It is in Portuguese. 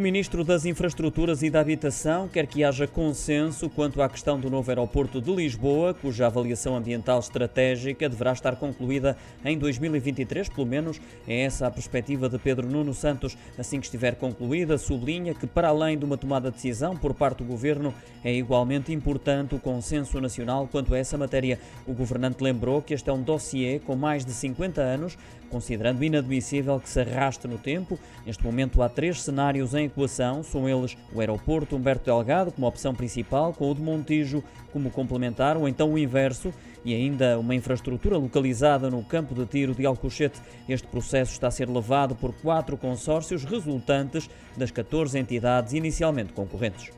O Ministro das Infraestruturas e da Habitação quer que haja consenso quanto à questão do novo aeroporto de Lisboa, cuja avaliação ambiental estratégica deverá estar concluída em 2023, pelo menos é essa a perspectiva de Pedro Nuno Santos. Assim que estiver concluída, sublinha que, para além de uma tomada de decisão por parte do Governo, é igualmente importante o consenso nacional quanto a essa matéria. O governante lembrou que este é um dossiê com mais de 50 anos, considerando inadmissível que se arraste no tempo. Neste momento há três cenários em equação, são eles o aeroporto Humberto Delgado como opção principal, com o de Montijo como complementar, ou então o inverso, e ainda uma infraestrutura localizada no campo de tiro de Alcochete. Este processo está a ser levado por quatro consórcios resultantes das 14 entidades inicialmente concorrentes.